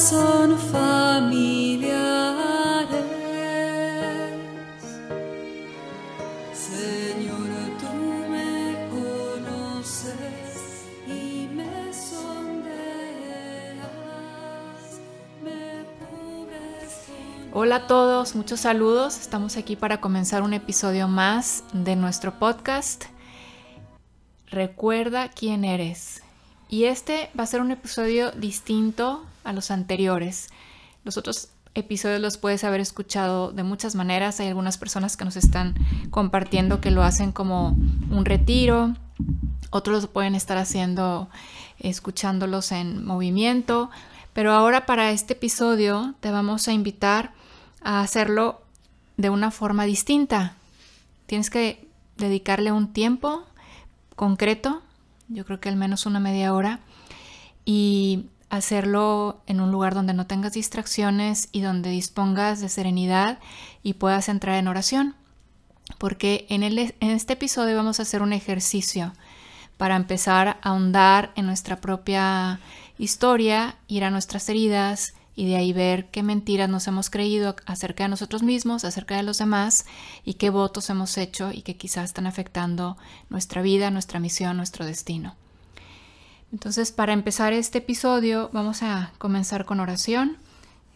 son familiares. Señor, tú me conoces y me sondeas, me cubres Hola a todos, muchos saludos. Estamos aquí para comenzar un episodio más de nuestro podcast. Recuerda quién eres. Y este va a ser un episodio distinto a los anteriores. Los otros episodios los puedes haber escuchado de muchas maneras. Hay algunas personas que nos están compartiendo que lo hacen como un retiro. Otros lo pueden estar haciendo escuchándolos en movimiento. Pero ahora para este episodio te vamos a invitar a hacerlo de una forma distinta. Tienes que dedicarle un tiempo concreto, yo creo que al menos una media hora, y hacerlo en un lugar donde no tengas distracciones y donde dispongas de serenidad y puedas entrar en oración. Porque en, el- en este episodio vamos a hacer un ejercicio para empezar a ahondar en nuestra propia historia, ir a nuestras heridas y de ahí ver qué mentiras nos hemos creído acerca de nosotros mismos, acerca de los demás y qué votos hemos hecho y que quizás están afectando nuestra vida, nuestra misión, nuestro destino. Entonces, para empezar este episodio, vamos a comenzar con oración.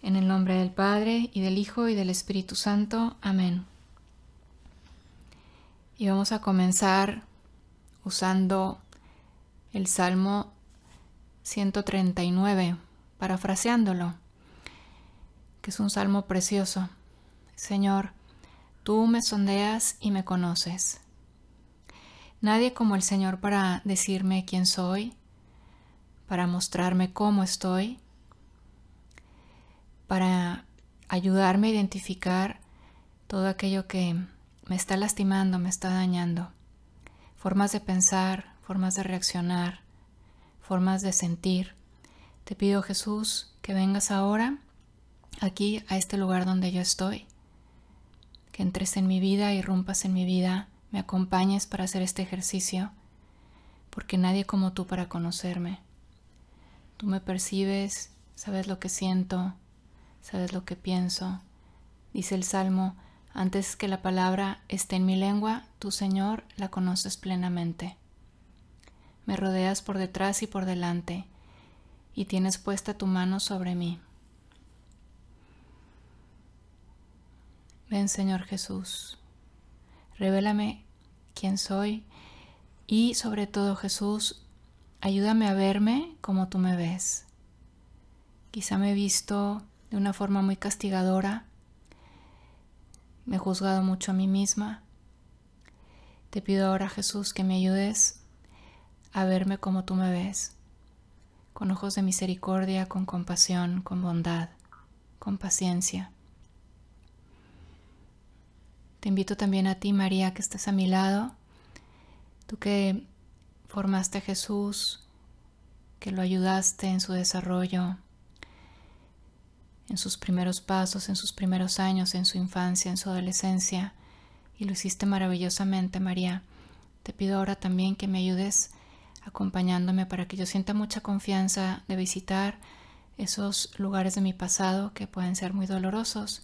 En el nombre del Padre, y del Hijo, y del Espíritu Santo. Amén. Y vamos a comenzar usando el Salmo 139, parafraseándolo, que es un salmo precioso. Señor, tú me sondeas y me conoces. Nadie como el Señor para decirme quién soy, para mostrarme cómo estoy, para ayudarme a identificar todo aquello que me está lastimando, me está dañando. Formas de pensar, formas de reaccionar, formas de sentir. Te pido Jesús que vengas ahora aquí a este lugar donde yo estoy, que entres en mi vida, irrumpas en mi vida, me acompañes para hacer este ejercicio, porque nadie como tú para conocerme. Tú me percibes, sabes lo que siento, sabes lo que pienso. Dice el Salmo, antes que la palabra esté en mi lengua, tú, Señor, la conoces plenamente. Me rodeas por detrás y por delante, y tienes puesta tu mano sobre mí. Ven, Señor Jesús, revélame quién soy y sobre todo, Jesús, ayúdame a verme como tú me ves. Quizá me he visto de una forma muy castigadora, me he juzgado mucho a mí misma. Te pido ahora, Jesús, que me ayudes a verme como tú me ves, con ojos de misericordia, con compasión, con bondad, con paciencia. Te invito también a ti, María, que estás a mi lado, tú que formaste a Jesús, que lo ayudaste en su desarrollo, en sus primeros pasos, en sus primeros años, en su infancia, en su adolescencia, y lo hiciste maravillosamente, María. Te pido ahora también que me ayudes acompañándome para que yo sienta mucha confianza de visitar esos lugares de mi pasado que pueden ser muy dolorosos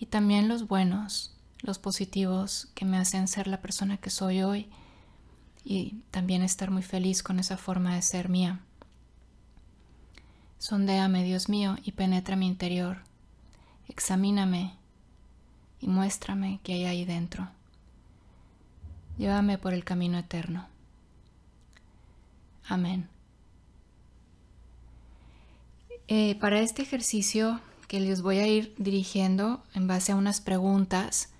y también los buenos, los positivos que me hacen ser la persona que soy hoy y también estar muy feliz con esa forma de ser mía. Sondéame, Dios mío, y penetra mi interior. Examíname y muéstrame qué hay ahí dentro. Llévame por el camino eterno. Amén. Eh, para este ejercicio que les voy a ir dirigiendo en base a unas preguntas,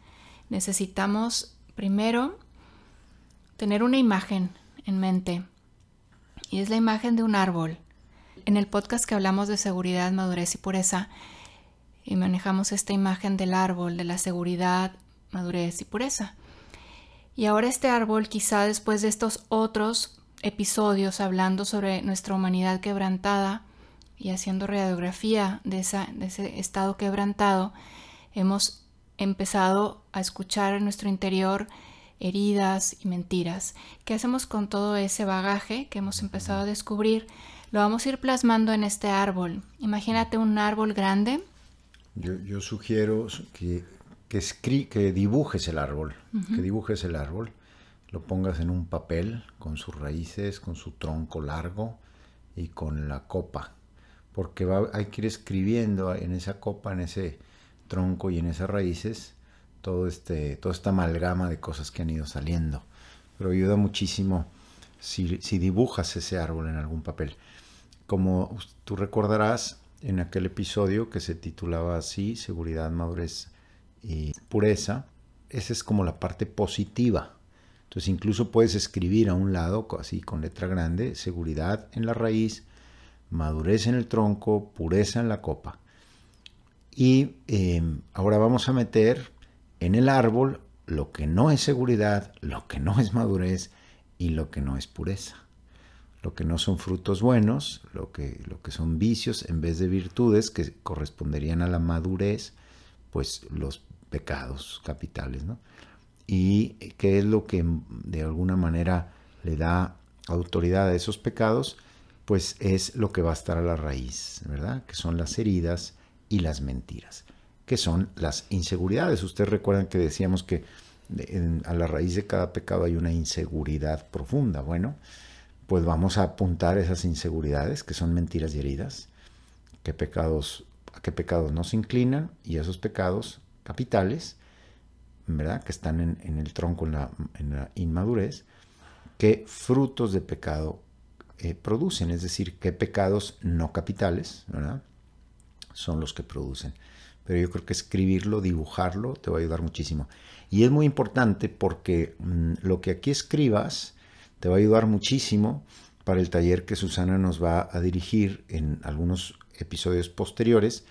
necesitamos primero tener una imagen en mente y es la imagen de un árbol. En el podcast que hablamos de seguridad, madurez y pureza, y manejamos esta imagen del árbol, de la seguridad madurez y pureza. Y ahora este árbol, quizá después de estos otros episodios hablando sobre nuestra humanidad quebrantada y haciendo radiografía de, de ese estado quebrantado, hemos empezado a escuchar en nuestro interior heridas y mentiras. ¿Qué hacemos con todo ese bagaje que hemos empezado a descubrir? Lo vamos a ir plasmando en este árbol. Imagínate un árbol grande. Yo, sugiero que, que, que dibujes el árbol, que dibujes el árbol, lo pongas en un papel con sus raíces, con su tronco largo y con la copa, porque va, hay que ir escribiendo en esa copa, en ese tronco y en esas raíces todo este, toda esta amalgama de cosas que han ido saliendo. Pero ayuda muchísimo si, dibujas ese árbol en algún papel. Como tú recordarás en aquel episodio que se titulaba así, Seguridad, Madurez y Pureza, esa es como la parte positiva. Entonces incluso puedes escribir a un lado, así con letra grande, seguridad en la raíz, madurez en el tronco, pureza en la copa. Y em, ahora vamos a meter en el árbol lo que no es seguridad, lo que no es madurez y lo que no es pureza. Lo que no son frutos buenos, lo que, lo que son vicios en vez de virtudes que corresponderían a la madurez, pues los pecados capitales, ¿no? Y qué es lo que de alguna manera le da autoridad a esos pecados, pues es lo que va a estar a la raíz, ¿verdad? Que son las heridas y las mentiras que son las inseguridades. Ustedes recuerdan que decíamos que a la raíz de cada pecado hay una inseguridad profunda. Bueno, pues vamos a apuntar esas inseguridades, que son mentiras y heridas, qué pecados, a qué pecados nos inclinan y esos pecados capitales, ¿verdad? Que están en, el tronco, en la, inmadurez, qué frutos de pecado eh, producen, es decir, qué pecados no capitales, ¿verdad? Son los que producen pero yo creo que escribirlo, dibujarlo, te va a ayudar muchísimo. Y es muy importante porque mm, lo que aquí escribas te va a ayudar muchísimo para el taller que Susana nos va a dirigir en algunos episodios posteriores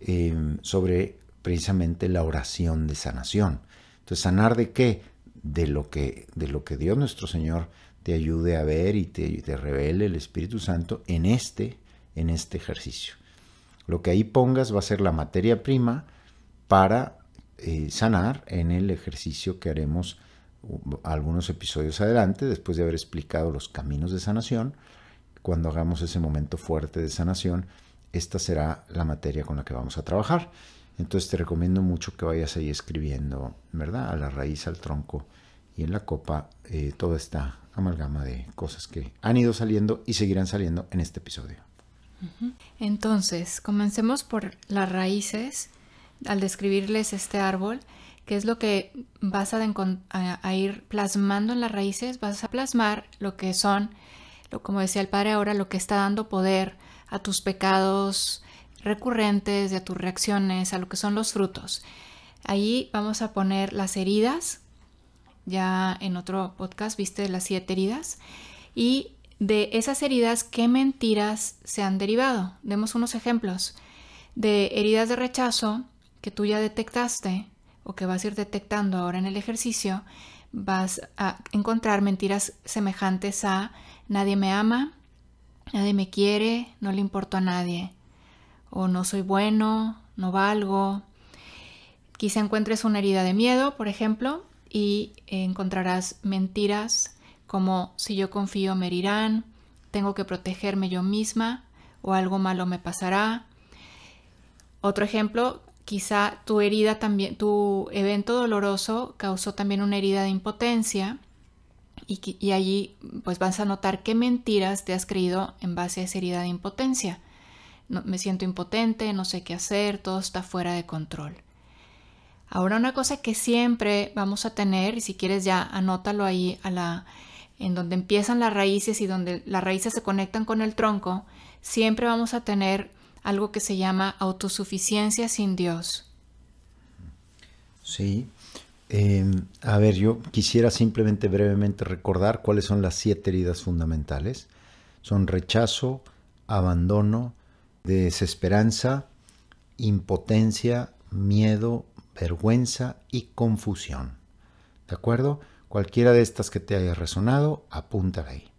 em, sobre precisamente la oración de sanación. Entonces, ¿sanar de qué? De lo que, de lo que Dios nuestro Señor te ayude a ver y te, te revele el Espíritu Santo en este, en este ejercicio. Lo que ahí pongas va a ser la materia prima para eh, sanar en el ejercicio que haremos algunos episodios adelante, después de haber explicado los caminos de sanación. Cuando hagamos ese momento fuerte de sanación, esta será la materia con la que vamos a trabajar. Entonces te recomiendo mucho que vayas ahí escribiendo, ¿verdad? A la raíz, al tronco y en la copa eh, toda esta amalgama de cosas que han ido saliendo y seguirán saliendo en este episodio. Entonces, comencemos por las raíces al describirles este árbol, que es lo que vas a, ir plasmando en las raíces, vas a plasmar lo que son, lo, como decía el padre ahora, lo que está dando poder a tus pecados recurrentes, a tus reacciones, a lo que son los frutos. Ahí vamos a poner las heridas, ya en otro podcast viste las siete heridas, y de esas heridas, ¿qué mentiras se han derivado? Demos unos ejemplos. De heridas de rechazo que tú ya detectaste o que vas a ir detectando ahora en el ejercicio, vas a encontrar mentiras semejantes a nadie me ama, nadie me quiere, no le importo a nadie, o no soy bueno, no valgo. Quizá encuentres una herida de miedo, por ejemplo, y encontrarás mentiras como si yo confío me herirán, tengo que protegerme yo misma o algo malo me pasará. Otro ejemplo, quizá tu herida también, tu evento doloroso causó también una herida de impotencia y, allí pues vas a notar qué mentiras te has creído en base a esa herida de impotencia. me siento impotente, no sé qué hacer, todo está fuera de control. Ahora una cosa que siempre vamos a tener, y si quieres ya anótalo ahí a la, en donde empiezan las raíces y donde las raíces se conectan con el tronco, siempre vamos a tener algo que se llama autosuficiencia sin Dios. Sí. Em, a ver, yo quisiera simplemente brevemente recordar cuáles son las siete heridas fundamentales. Son rechazo, abandono, desesperanza, impotencia, miedo, vergüenza y confusión. ¿De acuerdo? Cualquiera de estas que te haya resonado, apúntala ahí.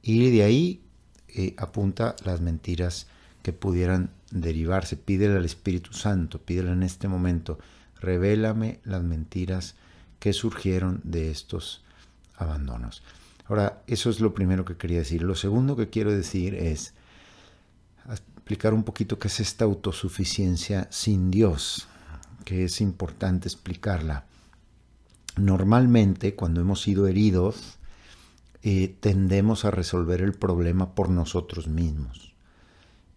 Y de ahí eh, apunta las mentiras que pudieran derivarse. Pídele al Espíritu Santo, pídele en este momento, revélame las mentiras que surgieron de estos abandonos. Ahora, eso es lo primero que quería decir. Lo segundo que quiero decir es explicar un poquito qué es esta autosuficiencia sin Dios, que es importante explicarla. Normalmente, cuando hemos sido heridos, eh, tendemos a resolver el problema por nosotros mismos,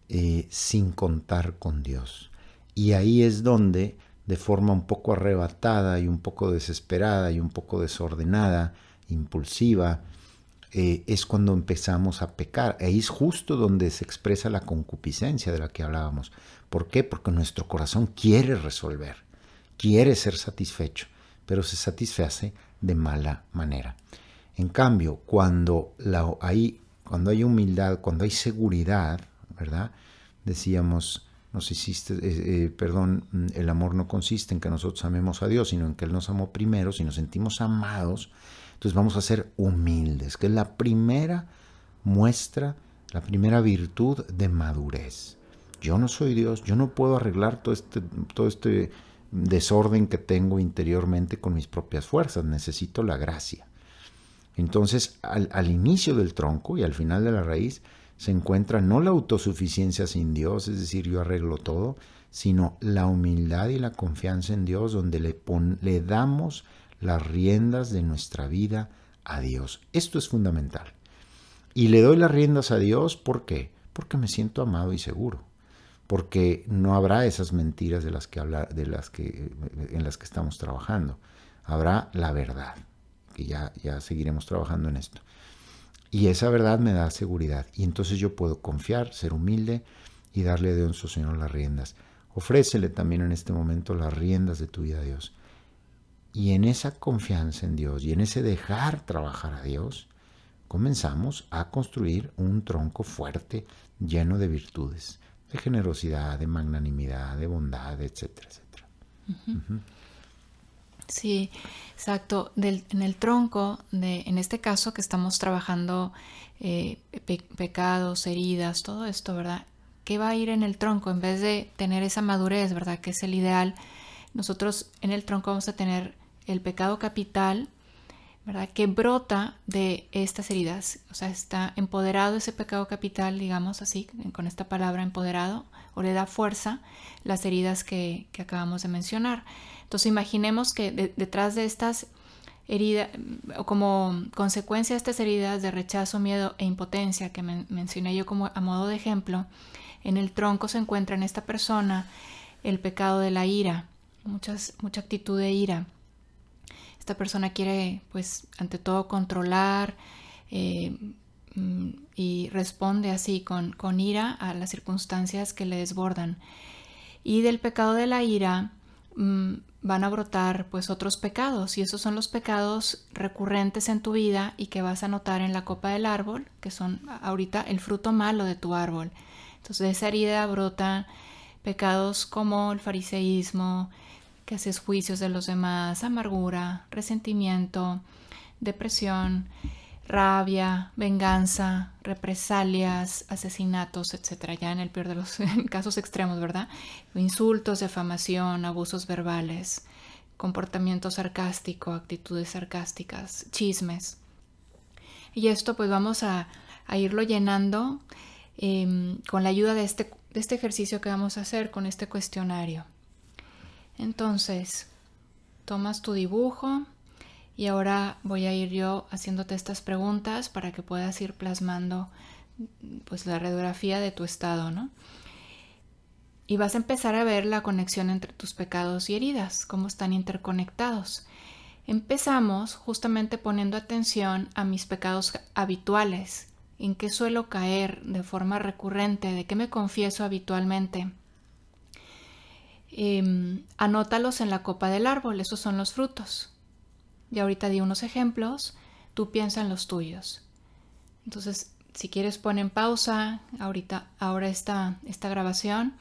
eh, sin contar con Dios. Y ahí es donde, de forma un poco arrebatada y un poco desesperada y un poco desordenada, impulsiva, eh, es cuando empezamos a pecar. Ahí es justo donde se expresa la concupiscencia de la que hablábamos. ¿Por qué? Porque nuestro corazón quiere resolver, quiere ser satisfecho, pero se satisface de mala manera. En cambio, cuando, la, hay, cuando hay humildad, cuando hay seguridad, ¿verdad? Decíamos, nos hiciste, eh, eh, perdón, el amor no consiste en que nosotros amemos a Dios, sino en que Él nos amó primero, si nos sentimos amados, entonces vamos a ser humildes, que es la primera muestra, la primera virtud de madurez. Yo no soy Dios, yo no puedo arreglar todo este, todo este desorden que tengo interiormente con mis propias fuerzas, necesito la gracia. Entonces, al, al, inicio del tronco y al final de la raíz se encuentra no la autosuficiencia sin Dios, es decir, yo arreglo todo, sino la humildad y la confianza en Dios, donde le, pon, le damos las riendas de nuestra vida a Dios. Esto es fundamental. Y le doy las riendas a Dios, ¿por qué? Porque me siento amado y seguro. Porque no habrá esas mentiras de las que habla, de las que, en las que estamos trabajando. Habrá la verdad, que ya, ya seguiremos trabajando en esto. Y esa verdad me da seguridad. Y entonces yo puedo confiar, ser humilde y darle a Dios, Señor, las riendas. Ofrécele también en este momento las riendas de tu vida a Dios. Y en esa confianza en Dios y en ese dejar trabajar a Dios, comenzamos a construir un tronco fuerte, lleno de virtudes, de generosidad, de magnanimidad, de bondad, etcétera, etcétera. Uh -huh. Sí, exacto. Del, en el tronco, de, en este caso que estamos trabajando eh, pe pecados, heridas, todo esto, ¿verdad? ¿Qué va a ir en el tronco? En vez de tener esa madurez, ¿verdad? Que es el ideal, nosotros en el tronco vamos a tener el pecado capital, Que brota de estas heridas. O sea, está empoderado ese pecado capital, digamos así, con esta palabra empoderado, o le da fuerza las heridas que, acabamos de mencionar. Entonces imaginemos que de, detrás de estas heridas, o como consecuencia de estas heridas de rechazo, miedo e impotencia que men mencioné yo como a modo de ejemplo, en el tronco se encuentra en esta persona el pecado de la ira, mucha actitud de ira esta persona quiere, pues, ante todo controlar eh, y responde así con, con ira a las circunstancias que le desbordan. Y del pecado de la ira mmm, van a brotar pues otros pecados y esos son los pecados recurrentes en tu vida y que vas a notar en la copa del árbol, que son ahorita el fruto malo de tu árbol. Entonces de esa herida brotan pecados como el fariseísmo, que haces juicios de los demás, amargura, resentimiento, depresión, rabia, venganza, represalias, asesinatos, etcétera, ya en el peor de los casos extremos, ¿verdad? Insultos, defamación, abusos verbales, comportamiento sarcástico, actitudes sarcásticas, chismes. Y esto pues vamos a, irlo llenando eh, con la ayuda este, de este ejercicio que vamos a hacer con este cuestionario. Entonces, tomas tu dibujo y ahora voy a ir yo haciéndote estas preguntas para que puedas ir plasmando pues la radiografía de tu estado, ¿no? Y vas a empezar a ver la conexión entre tus pecados y heridas, cómo están interconectados. Empezamos justamente poniendo atención a mis pecados habituales, en qué suelo caer de forma recurrente, de qué me confieso habitualmente. Eh, anótalos en la copa del árbol, esos son los frutos. Y ahorita di unos ejemplos, tú piensa en los tuyos. Entonces, si quieres pon en pausa ahorita, ahora esta, esta grabación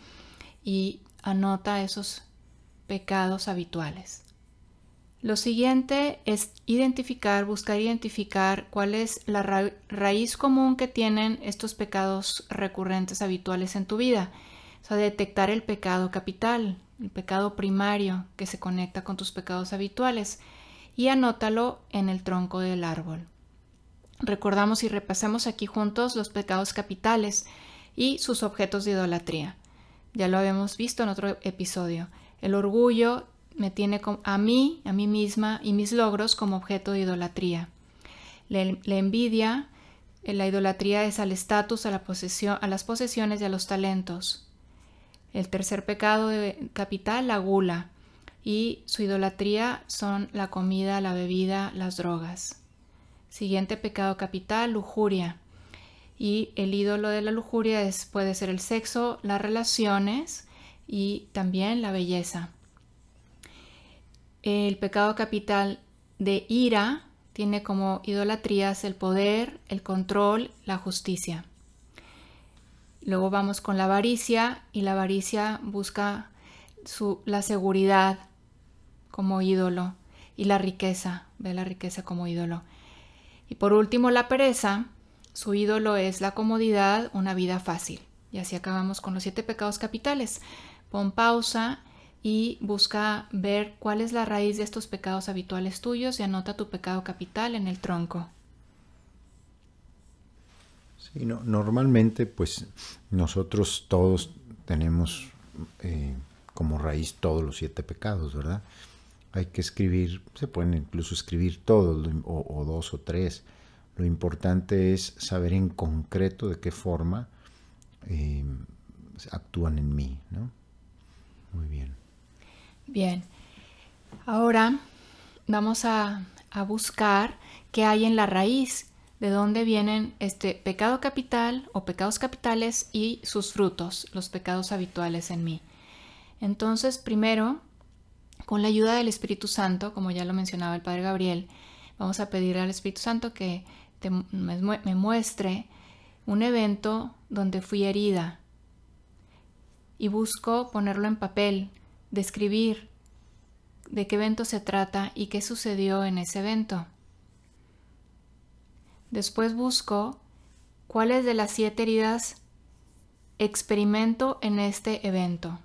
y anota esos pecados habituales. Lo siguiente es identificar, buscar identificar cuál es la raíz común que tienen estos pecados recurrentes habituales en tu vida. O sea, detectar el pecado capital, el pecado primario que se conecta con tus pecados habituales y anótalo en el tronco del árbol. Recordamos y repasamos aquí juntos los pecados capitales y sus objetos de idolatría. Ya lo habíamos visto en otro episodio. El orgullo me tiene a mí, a mí misma y mis logros como objeto de idolatría. La, envidia, eh, la idolatría es al estatus, a, las posesiones y a los talentos. El tercer pecado de capital, la gula, y su idolatría son la comida, la bebida, las drogas. Siguiente pecado capital, lujuria. Y el ídolo de la lujuria es, puede ser el sexo, las relaciones y también la belleza. El pecado capital de ira tiene como idolatrías el poder, el control, la justicia. Luego vamos con la avaricia y la avaricia busca la seguridad como ídolo y la riqueza, ve la riqueza como ídolo. Y por último la pereza, su ídolo es la comodidad, una vida fácil. Y así acabamos con los siete pecados capitales. Pon pausa y busca ver cuál es la raíz de estos pecados habituales tuyos y anota tu pecado capital en el tronco. Sí, normalmente pues nosotros todos tenemos eh, como raíz todos los siete pecados, ¿verdad? Hay que escribir, se pueden incluso escribir todos o, dos o tres. Lo importante es saber en concreto de qué forma eh, actúan en mí, ¿no? Muy bien. Bien, ahora vamos a, buscar qué hay en la raíz, de dónde vienen este pecado capital o pecados capitales y sus frutos, los pecados habituales en mí. Entonces, primero, con la ayuda del Espíritu Santo, como ya lo mencionaba el Padre Gabriel, vamos a pedir al Espíritu Santo que me muestre un evento donde fui herida y busco ponerlo en papel describir de qué evento se trata y qué sucedió en ese evento. Después busco cuáles de las siete heridas experimento en este evento.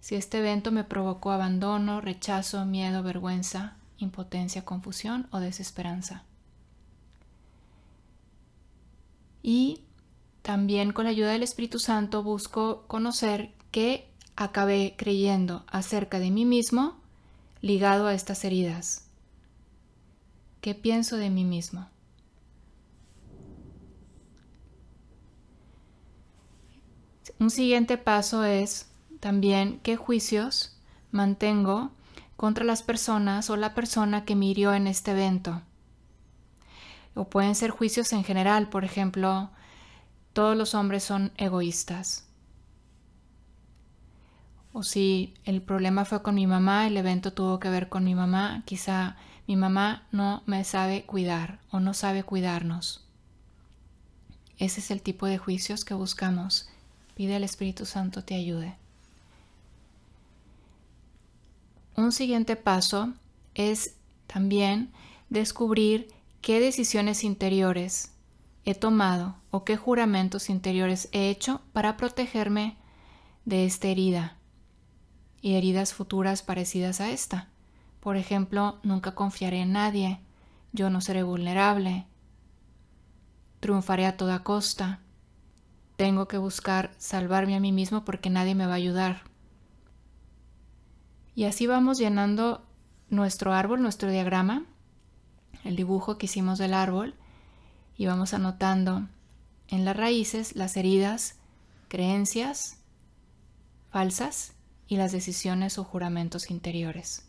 Si este evento me provocó abandono, rechazo, miedo, vergüenza, impotencia, confusión o desesperanza. Y también con la ayuda del Espíritu Santo busco conocer qué acabé creyendo acerca de mí mismo ligado a estas heridas. ¿Qué pienso de mí mismo? Un siguiente paso es también qué juicios mantengo contra las personas o la persona que me hirió en este evento. O pueden ser juicios en general, por ejemplo, todos los hombres son egoístas o si el problema fue con mi mamá, el evento tuvo que ver con mi mamá, quizá mi mamá no me sabe cuidar o no sabe cuidarnos. Ese es el tipo de juicios que buscamos. Pide al Espíritu Santo te ayude. Un siguiente paso es también descubrir qué decisiones interiores he tomado o qué juramentos interiores he hecho para protegerme de esta herida y heridas futuras parecidas a esta. Por ejemplo, nunca confiaré en nadie, yo no seré vulnerable, triunfaré a toda costa, tengo que buscar salvarme a mí mismo porque nadie me va a ayudar. Y así vamos llenando nuestro árbol, nuestro diagrama, el dibujo que hicimos del árbol, y vamos anotando en las raíces las heridas, creencias falsas y las decisiones o juramentos interiores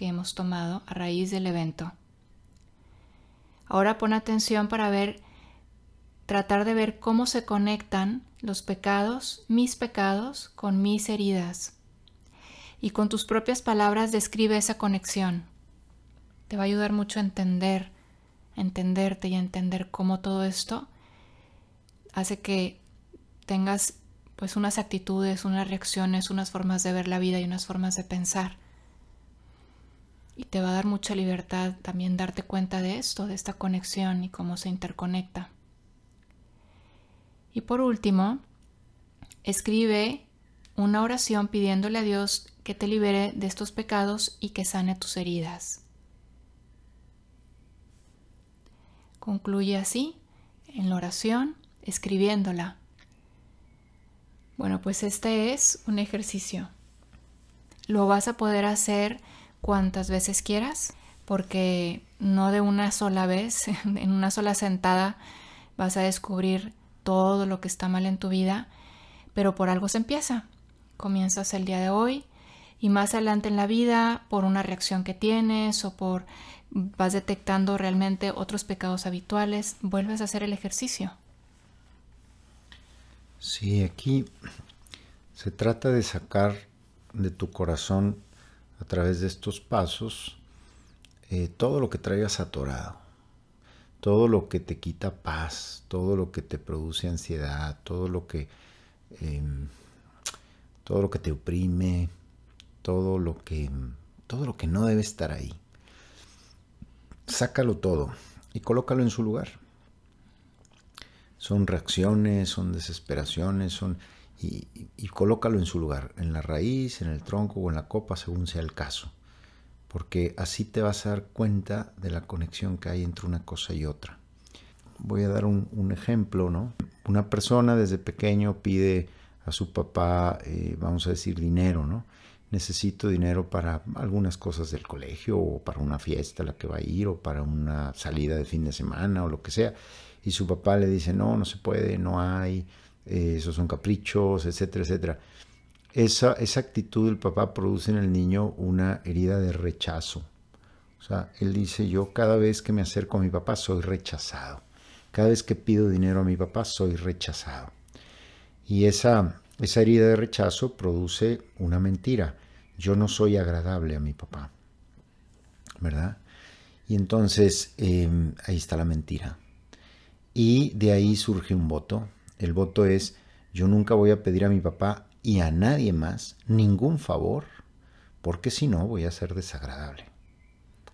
que hemos tomado a raíz del evento. Ahora pon atención para ver, tratar de ver cómo se conectan los pecados, mis pecados, con mis heridas. Y con tus propias palabras describe esa conexión. Te va a ayudar mucho a entender, entenderte y a entender cómo todo esto hace que tengas pues unas actitudes, unas reacciones, unas formas de ver la vida y unas formas de pensar. Y te va a dar mucha libertad también darte cuenta de esto, de esta conexión y cómo se interconecta. Y por último, escribe una oración pidiéndole a Dios que te libere de estos pecados y que sane tus heridas. Concluye así en la oración, escribiéndola. Bueno, pues este es un ejercicio. Lo vas a poder hacer cuantas veces quieras, porque no de una sola vez, en una sola sentada, vas a descubrir todo lo que está mal en tu vida, pero por algo se empieza. Comienzas el día de hoy y más adelante en la vida, por una reacción que tienes o por vas detectando realmente otros pecados habituales, vuelves a hacer el ejercicio. Sí, aquí se trata de sacar de tu corazón a través de estos pasos eh, todo lo que traigas atorado, todo lo que te quita paz, todo lo que te produce ansiedad, todo lo que em, todo lo que te oprime, todo lo que todo lo que no debe estar ahí. Sácalo todo y colócalo en su lugar. Son reacciones, son desesperaciones, son y, colócalo en su lugar, en la raíz, en el tronco o en la copa, según sea el caso. Porque así te vas a dar cuenta de la conexión que hay entre una cosa y otra. Voy a dar un, ejemplo, ¿no? Una persona desde pequeño pide a su papá, eh, vamos a decir, dinero, ¿no? Necesito dinero para algunas cosas del colegio o para una fiesta a la que va a ir o para una salida de fin de semana o lo que sea. Y su papá le dice, no, no se puede, no hay, eh, esos son caprichos, etcétera, etcétera. Esa, esa actitud del papá produce en el niño una herida de rechazo. O sea, él dice, yo cada vez que me acerco a mi papá soy rechazado. Cada vez que pido dinero a mi papá soy rechazado. Y esa, esa herida de rechazo produce una mentira. Yo no soy agradable a mi papá. ¿Verdad? Y entonces em, ahí está la mentira. Y de ahí surge un voto el voto es, yo nunca voy a pedir a mi papá y a nadie más ningún favor, porque si no voy a ser desagradable.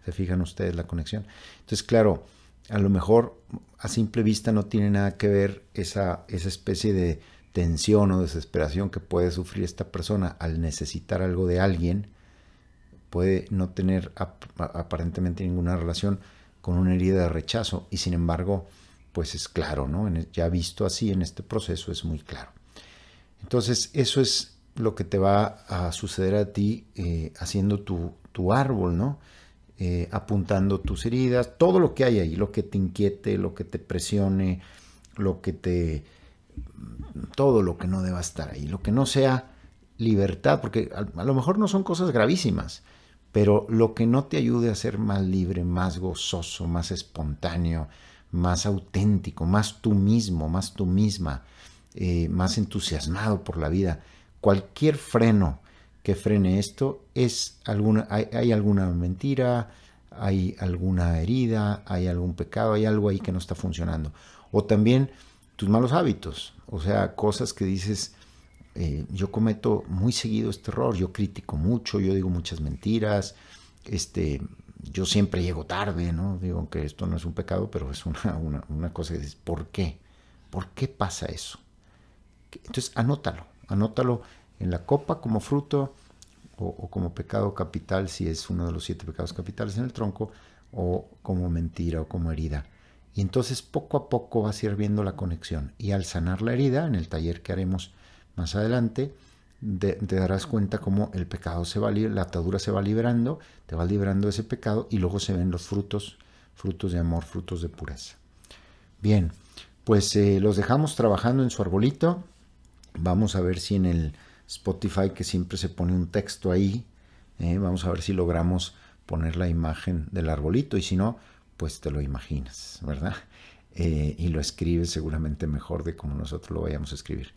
¿Se fijan ustedes la conexión? Entonces, claro, a lo mejor a simple vista no tiene nada que ver esa, esa especie de tensión o desesperación que puede sufrir esta persona al necesitar algo de alguien, puede no tener aparentemente ninguna relación con una herida de rechazo y sin embargo pues es claro, ¿no? Ya visto así en este proceso es muy claro. Entonces, eso es lo que te va a suceder a ti eh, haciendo tu, árbol, ¿no? Eh, apuntando tus heridas, todo lo que hay ahí, lo que te inquiete, lo que te presione, lo que te... todo lo que no deba estar ahí, lo que no sea libertad, porque a lo mejor no son cosas gravísimas, pero lo que no te ayude a ser más libre, más gozoso, más espontáneo, más auténtico, más tú mismo, más tú misma, eh, más entusiasmado por la vida. Cualquier freno que frene esto es alguna, hay, alguna mentira, hay alguna herida, hay algún pecado, hay algo ahí que no está funcionando. O también tus malos hábitos, o sea, cosas que dices, eh, yo cometo muy seguido este error, yo critico mucho, yo digo muchas mentiras, este, yo siempre llego tarde, ¿no? Digo que esto no es un pecado, pero es una, una, cosa que dices, ¿por qué? ¿Por qué pasa eso? Entonces, anótalo, anótalo en la copa como fruto o, como pecado capital, si es uno de los siete pecados capitales en el tronco, o como mentira o como herida. Y entonces poco a poco vas a la conexión. Y al sanar la herida, en el taller que haremos más adelante, te darás cuenta cómo el pecado se va, la atadura se va liberando, te va liberando ese pecado y luego se ven los frutos, frutos de amor, frutos de pureza. Bien, pues eh, los dejamos trabajando en su arbolito. Vamos a ver si en el Spotify, que siempre se pone un texto ahí, eh, vamos a ver si logramos poner la imagen del arbolito y si no, pues te lo imaginas, ¿verdad? Eh, y lo escribes seguramente mejor de como nosotros lo vayamos a escribir.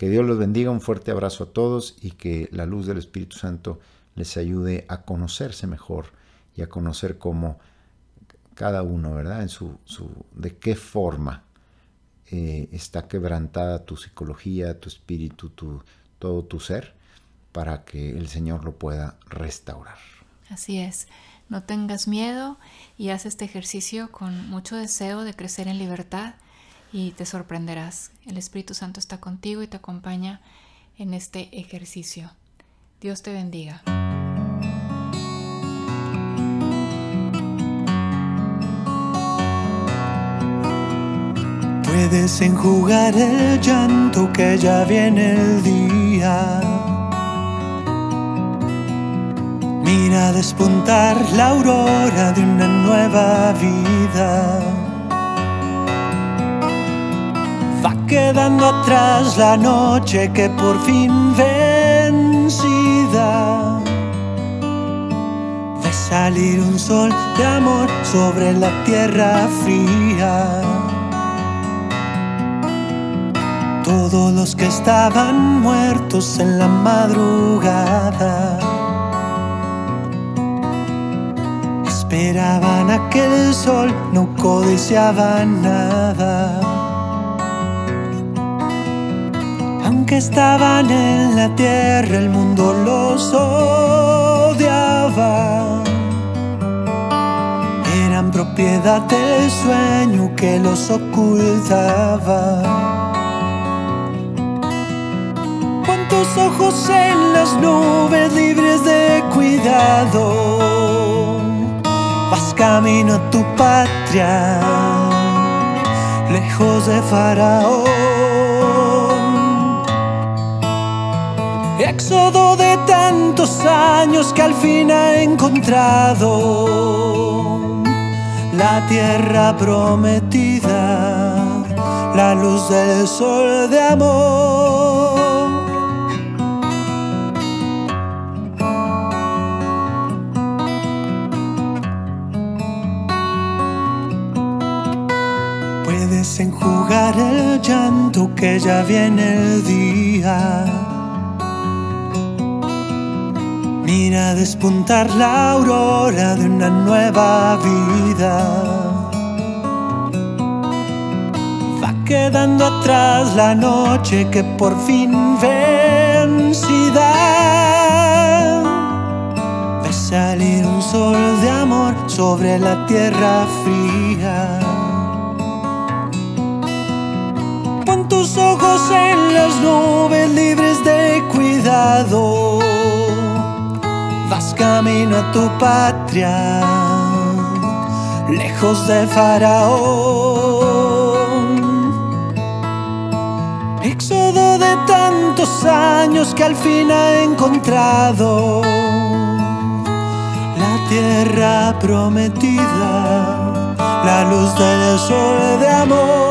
Que Dios los bendiga, un fuerte abrazo a todos y que la luz del Espíritu Santo les ayude a conocerse mejor y a conocer cómo cada uno, ¿verdad? En su, su de qué forma eh, está quebrantada tu psicología, tu espíritu, tu, todo tu ser, para que el Señor lo pueda restaurar. Así es. No tengas miedo y haz este ejercicio con mucho deseo de crecer en libertad y te sorprenderás. El Espíritu Santo está contigo y te acompaña en este ejercicio. Dios te bendiga. Puedes enjugar el llanto que ya viene el día. Mira despuntar la aurora de una nueva vida. Quedando atrás la noche que por fin vencida. Ve salir un sol de amor sobre la tierra fría. Todos los que estaban muertos en la madrugada esperaban aquel sol, no codiciaban nada. Aunque estaban en la tierra, el mundo los odiaba. Eran propiedad del sueño que los ocultaba. tus ojos en las nubes libres de cuidado. Vas camino a tu patria, lejos de Faraón. Tantos años que al fin ha encontrado la tierra prometida, la luz del sol de amor. Puedes enjugar el llanto que ya viene el día. Mira despuntar la aurora de una nueva vida. Va quedando atrás la noche que por fin vencida. Ve salir un sol de amor sobre la tierra fría. Pon tus ojos en las nubes libres de cuidado. Vas camino a tu patria, lejos de Faraón. Éxodo de tantos años que al fin ha encontrado la tierra prometida, la luz del sol de amor.